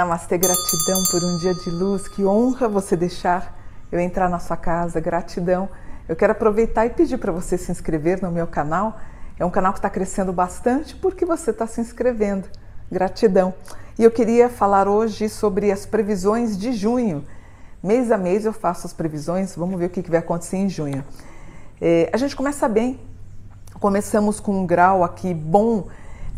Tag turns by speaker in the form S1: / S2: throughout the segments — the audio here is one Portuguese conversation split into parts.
S1: Namastê, gratidão por um dia de luz. Que honra você deixar eu entrar na sua casa. Gratidão. Eu quero aproveitar e pedir para você se inscrever no meu canal. É um canal que está crescendo bastante porque você está se inscrevendo. Gratidão. E eu queria falar hoje sobre as previsões de junho. Mês a mês eu faço as previsões. Vamos ver o que vai acontecer em junho. É, a gente começa bem. Começamos com um grau aqui bom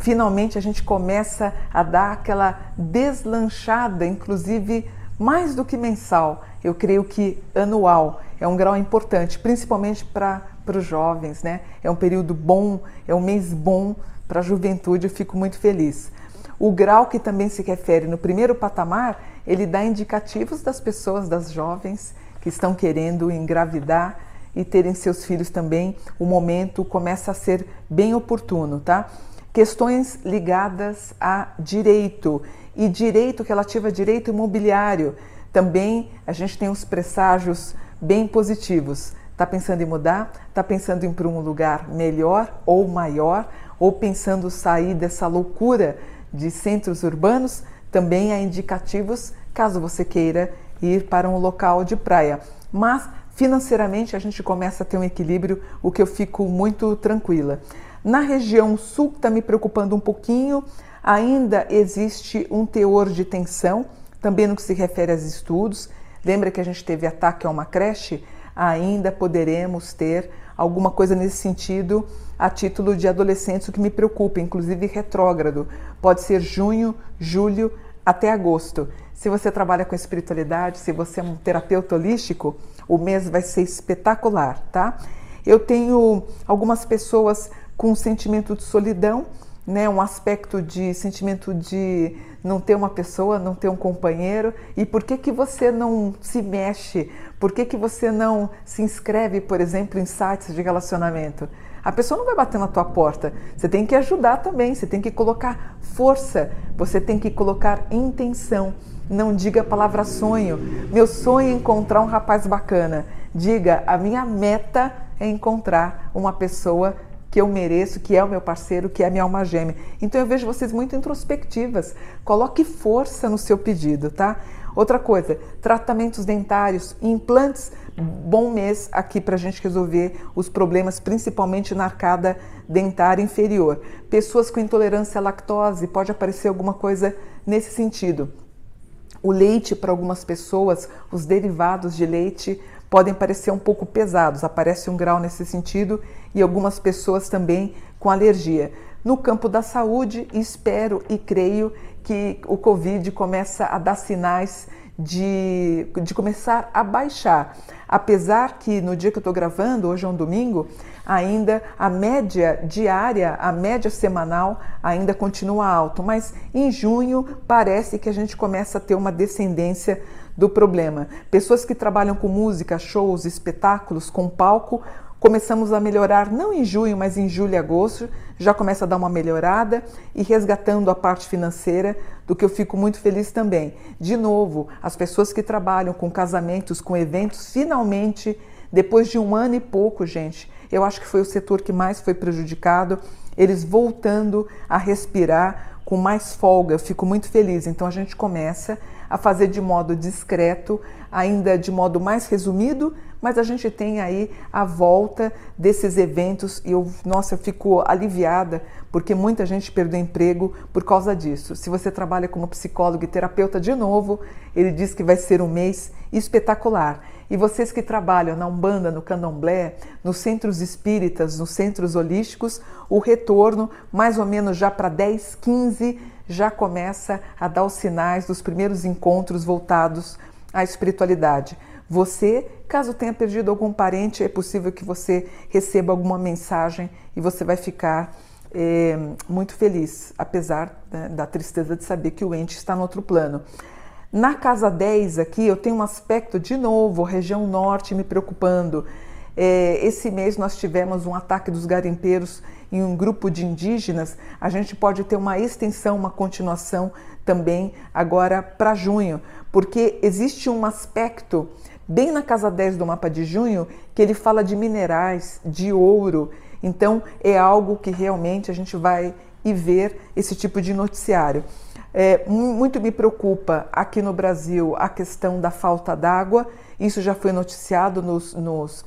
S1: finalmente a gente começa a dar aquela deslanchada, inclusive mais do que mensal, eu creio que anual é um grau importante, principalmente para os jovens, né? É um período bom, é um mês bom para a juventude, eu fico muito feliz. O grau que também se refere no primeiro patamar, ele dá indicativos das pessoas, das jovens que estão querendo engravidar e terem seus filhos também. O momento começa a ser bem oportuno, tá? questões ligadas a direito e direito relativo a direito imobiliário. Também a gente tem os presságios bem positivos. Está pensando em mudar? Está pensando em ir para um lugar melhor ou maior? Ou pensando sair dessa loucura de centros urbanos? Também há indicativos caso você queira ir para um local de praia. Mas financeiramente a gente começa a ter um equilíbrio, o que eu fico muito tranquila. Na região sul, está me preocupando um pouquinho, ainda existe um teor de tensão, também no que se refere aos estudos. Lembra que a gente teve ataque a uma creche? Ainda poderemos ter alguma coisa nesse sentido a título de adolescentes, o que me preocupa, inclusive retrógrado. Pode ser junho, julho até agosto. Se você trabalha com espiritualidade, se você é um terapeuta holístico, o mês vai ser espetacular, tá? Eu tenho algumas pessoas com um sentimento de solidão, né, um aspecto de sentimento de não ter uma pessoa, não ter um companheiro. E por que que você não se mexe? Por que que você não se inscreve, por exemplo, em sites de relacionamento? A pessoa não vai bater na tua porta. Você tem que ajudar também, você tem que colocar força, você tem que colocar intenção. Não diga a palavra sonho. Meu sonho é encontrar um rapaz bacana. Diga, a minha meta é encontrar uma pessoa que eu mereço, que é o meu parceiro, que é a minha alma gêmea. Então eu vejo vocês muito introspectivas. Coloque força no seu pedido, tá? Outra coisa, tratamentos dentários, implantes, bom mês aqui para a gente resolver os problemas, principalmente na arcada dentária inferior. Pessoas com intolerância à lactose, pode aparecer alguma coisa nesse sentido. O leite para algumas pessoas, os derivados de leite podem parecer um pouco pesados, aparece um grau nesse sentido e algumas pessoas também com alergia. No campo da saúde, espero e creio que o Covid começa a dar sinais de, de começar a baixar. Apesar que no dia que eu estou gravando, hoje é um domingo, ainda a média diária, a média semanal ainda continua alto, mas em junho parece que a gente começa a ter uma descendência do problema. Pessoas que trabalham com música, shows, espetáculos, com palco, começamos a melhorar não em junho, mas em julho e agosto, já começa a dar uma melhorada e resgatando a parte financeira, do que eu fico muito feliz também. De novo, as pessoas que trabalham com casamentos, com eventos, finalmente, depois de um ano e pouco, gente, eu acho que foi o setor que mais foi prejudicado, eles voltando a respirar com mais folga, eu fico muito feliz. Então a gente começa a fazer de modo discreto, ainda de modo mais resumido, mas a gente tem aí a volta desses eventos e eu, nossa, eu fico aliviada porque muita gente perdeu emprego por causa disso. Se você trabalha como psicólogo e terapeuta de novo, ele diz que vai ser um mês espetacular. E vocês que trabalham na Umbanda, no Candomblé, nos centros espíritas, nos centros holísticos, o retorno mais ou menos já para 10, 15 já começa a dar os sinais dos primeiros encontros voltados à espiritualidade. Você, caso tenha perdido algum parente, é possível que você receba alguma mensagem e você vai ficar é, muito feliz, apesar né, da tristeza de saber que o ente está no outro plano. Na casa 10 aqui, eu tenho um aspecto de novo, região norte me preocupando. É, esse mês nós tivemos um ataque dos garimpeiros em um grupo de indígenas. A gente pode ter uma extensão, uma continuação também agora para junho, porque existe um aspecto bem na casa 10 do mapa de junho, que ele fala de minerais, de ouro. Então é algo que realmente a gente vai e ver esse tipo de noticiário. É, muito me preocupa aqui no Brasil a questão da falta d'água. Isso já foi noticiado nos, nos,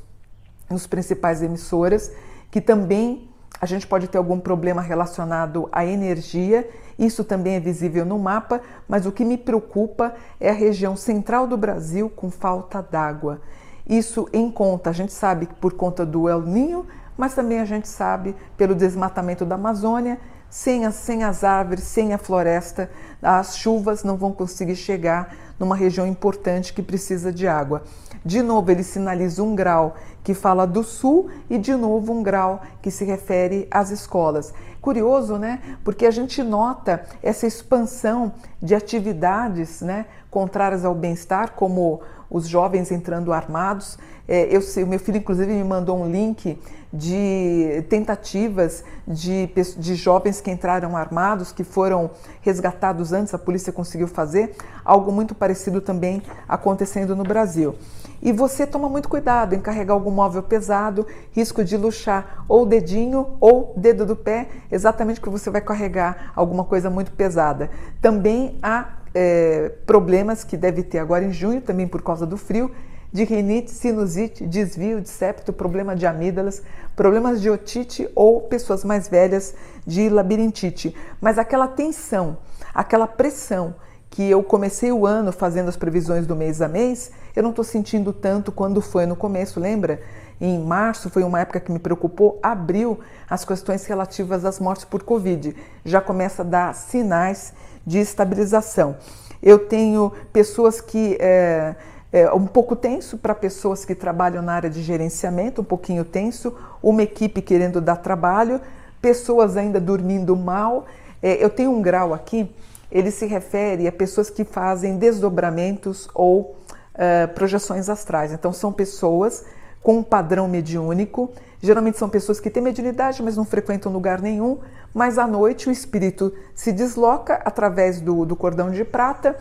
S1: nos principais emissoras, que também a gente pode ter algum problema relacionado à energia. Isso também é visível no mapa, mas o que me preocupa é a região central do Brasil com falta d'água. Isso em conta, a gente sabe que por conta do El Ninho, mas também a gente sabe pelo desmatamento da Amazônia sem as, sem as árvores, sem a floresta, as chuvas não vão conseguir chegar numa região importante que precisa de água. De novo, ele sinaliza um grau que fala do sul e de novo um grau que se refere às escolas. Curioso, né? Porque a gente nota essa expansão de atividades, né, contrárias ao bem-estar, como os jovens entrando armados. É, eu o meu filho inclusive me mandou um link de tentativas de, de jovens que entraram armados, que foram resgatados antes, a polícia conseguiu fazer, algo muito parecido também acontecendo no Brasil. E você toma muito cuidado em carregar algum móvel pesado, risco de luxar ou dedinho ou dedo do pé, exatamente porque você vai carregar alguma coisa muito pesada. Também há é, problemas que deve ter agora em junho, também por causa do frio, de rinite, sinusite, desvio de septo, problema de amígdalas, problemas de otite ou pessoas mais velhas de labirintite. Mas aquela tensão, aquela pressão que eu comecei o ano fazendo as previsões do mês a mês, eu não estou sentindo tanto quando foi no começo, lembra? Em março foi uma época que me preocupou, abril, as questões relativas às mortes por Covid. Já começa a dar sinais de estabilização. Eu tenho pessoas que. É, é, um pouco tenso para pessoas que trabalham na área de gerenciamento, um pouquinho tenso, uma equipe querendo dar trabalho, pessoas ainda dormindo mal. É, eu tenho um grau aqui, ele se refere a pessoas que fazem desdobramentos ou uh, projeções astrais. Então, são pessoas com um padrão mediúnico. Geralmente são pessoas que têm mediunidade, mas não frequentam lugar nenhum. Mas à noite o espírito se desloca através do, do cordão de prata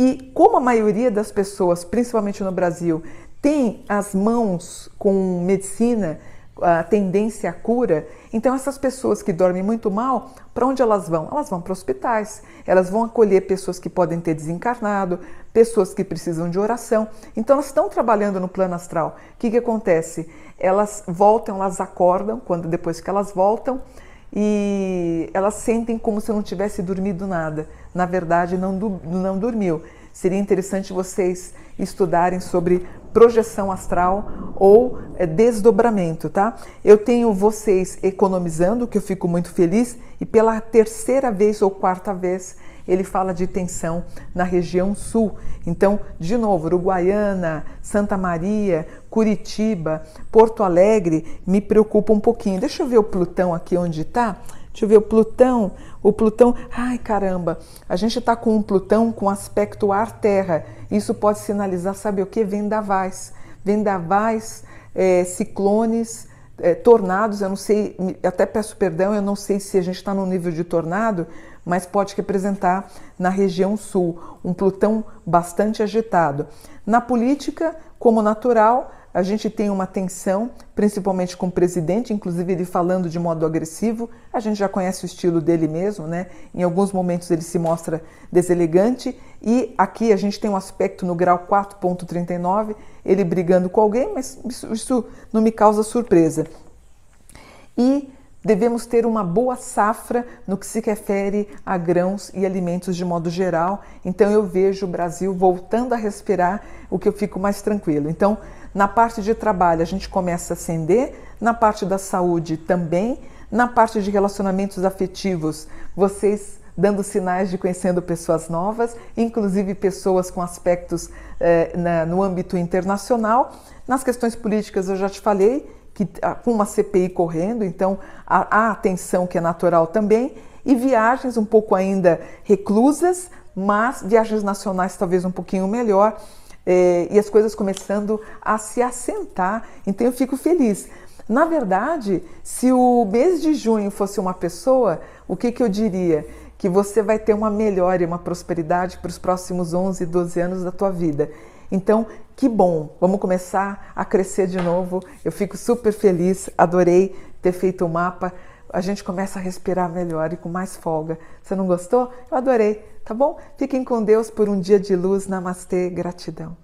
S1: e como a maioria das pessoas, principalmente no Brasil, tem as mãos com medicina, a tendência à cura, então essas pessoas que dormem muito mal, para onde elas vão? Elas vão para hospitais, elas vão acolher pessoas que podem ter desencarnado, pessoas que precisam de oração. Então elas estão trabalhando no plano astral. O que, que acontece? Elas voltam, elas acordam, quando depois que elas voltam, e elas sentem como se não tivesse dormido nada. Na verdade, não, não dormiu. Seria interessante vocês estudarem sobre projeção astral ou é, desdobramento, tá? Eu tenho vocês economizando, que eu fico muito feliz, e pela terceira vez ou quarta vez ele fala de tensão na região sul. Então, de novo, Uruguaiana, Santa Maria, Curitiba, Porto Alegre me preocupa um pouquinho. Deixa eu ver o Plutão aqui onde está. Deixa eu ver o Plutão. O Plutão, ai caramba, a gente está com um Plutão com aspecto ar-terra. Isso pode sinalizar, sabe o que? Vendavais. Vendavais, é, ciclones, é, tornados. Eu não sei, até peço perdão, eu não sei se a gente está no nível de tornado, mas pode representar na região sul um Plutão bastante agitado. Na política, como natural, a gente tem uma tensão, principalmente com o presidente, inclusive ele falando de modo agressivo. A gente já conhece o estilo dele mesmo, né? Em alguns momentos ele se mostra deselegante e aqui a gente tem um aspecto no grau 4.39, ele brigando com alguém, mas isso, isso não me causa surpresa. E Devemos ter uma boa safra no que se refere a grãos e alimentos de modo geral. Então eu vejo o Brasil voltando a respirar, o que eu fico mais tranquilo. Então, na parte de trabalho a gente começa a acender, na parte da saúde também, na parte de relacionamentos afetivos, vocês dando sinais de conhecendo pessoas novas, inclusive pessoas com aspectos eh, na, no âmbito internacional. Nas questões políticas eu já te falei, que ah, com uma CPI correndo, então há, atenção que é natural também, e viagens um pouco ainda reclusas, mas viagens nacionais talvez um pouquinho melhor, é, e as coisas começando a se assentar, então eu fico feliz. Na verdade, se o mês de junho fosse uma pessoa, o que, que eu diria? Que você vai ter uma melhora e uma prosperidade para os próximos 11, 12 anos da tua vida. Então, que bom, vamos começar a crescer de novo. Eu fico super feliz, adorei ter feito o mapa. A gente começa a respirar melhor e com mais folga. Você não gostou? Eu adorei, tá bom? Fiquem com Deus por um dia de luz. Namastê, gratidão.